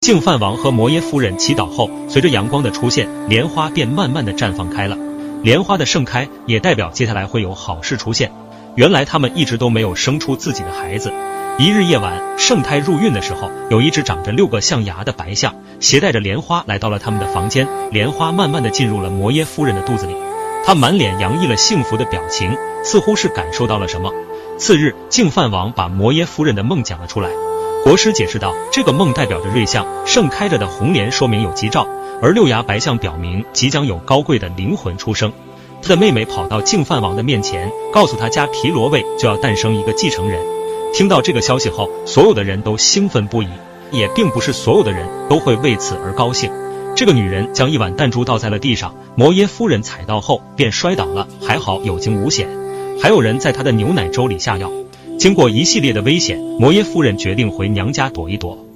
净饭王和摩耶夫人祈祷后，随着阳光的出现，莲花便慢慢的绽放开了。莲花的盛开也代表接下来会有好事出现。原来他们一直都没有生出自己的孩子。一日夜晚，圣胎入孕的时候，有一只长着六个象牙的白象，携带着莲花来到了他们的房间。莲花慢慢的进入了摩耶夫人的肚子里，她满脸洋溢了幸福的表情，似乎是感受到了什么。次日，净饭王把摩耶夫人的梦讲了出来。国师解释道：“这个梦代表着瑞象，盛开着的红莲说明有吉兆，而六牙白象表明即将有高贵的灵魂出生。”他的妹妹跑到净饭王的面前，告诉他家皮罗卫就要诞生一个继承人。听到这个消息后，所有的人都兴奋不已。也并不是所有的人都会为此而高兴。这个女人将一碗弹珠倒在了地上，摩耶夫人踩到后便摔倒了，还好有惊无险。还有人在她的牛奶粥里下药。经过一系列的危险，摩耶夫人决定回娘家躲一躲。